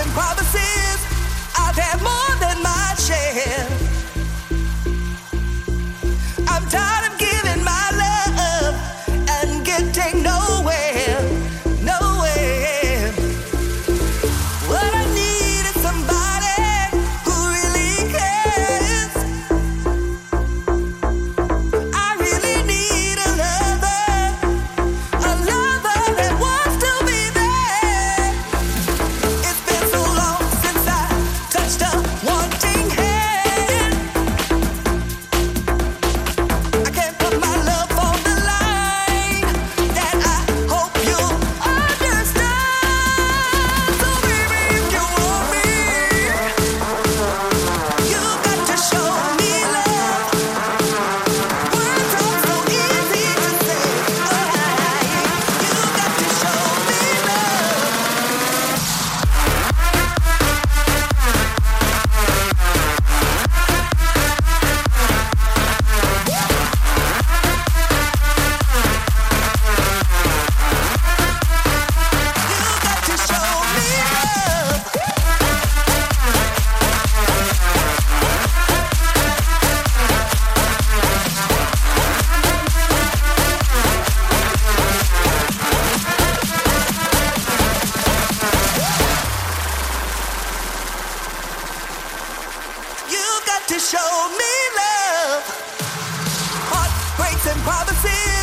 and promises. I've had more. Show me love, heartbreaks and promises.